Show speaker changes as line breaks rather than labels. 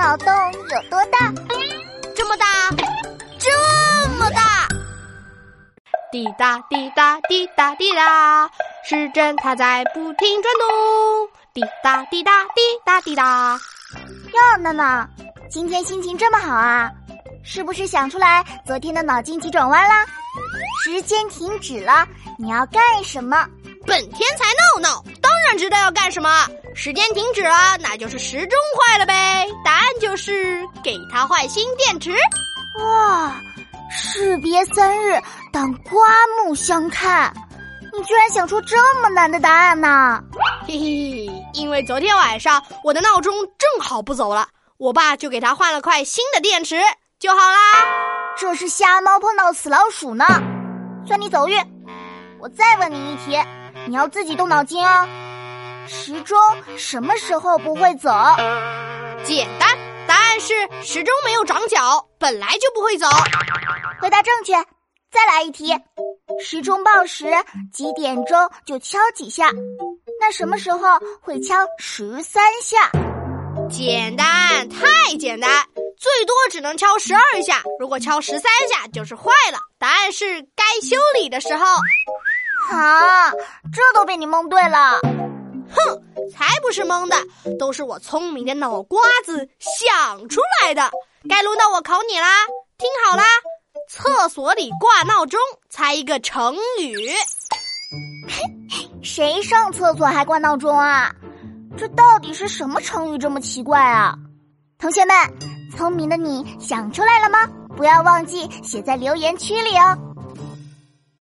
脑洞有多大？
这么大，这么大！滴答滴答滴答滴答，时针它在不停转动。滴答滴答滴答滴答。
哟，娜娜，今天心情这么好啊？是不是想出来昨天的脑筋急转弯啦？时间停止了，你要干什么？
本天才闹闹，当然知道要干什么。时间停止了，那就是时钟坏了呗。答案就是给它换新电池。
哇，士别三日，当刮目相看。你居然想出这么难的答案呢？
嘿嘿，因为昨天晚上我的闹钟正好不走了，我爸就给他换了块新的电池就好啦。
这是瞎猫碰到死老鼠呢，算你走运。我再问你一题。你要自己动脑筋哦。时钟什么时候不会走？
简单，答案是时钟没有长脚，本来就不会走。
回答正确。再来一题，时钟报时几点钟就敲几下，那什么时候会敲十三下？
简单，太简单，最多只能敲十二下。如果敲十三下就是坏了。答案是该修理的时候。
啊，这都被你蒙对了！
哼，才不是蒙的，都是我聪明的脑瓜子想出来的。该轮到我考你啦，听好啦，厕所里挂闹钟，猜一个成语。
谁上厕所还挂闹钟啊？这到底是什么成语这么奇怪啊？同学们，聪明的你想出来了吗？不要忘记写在留言区里哦。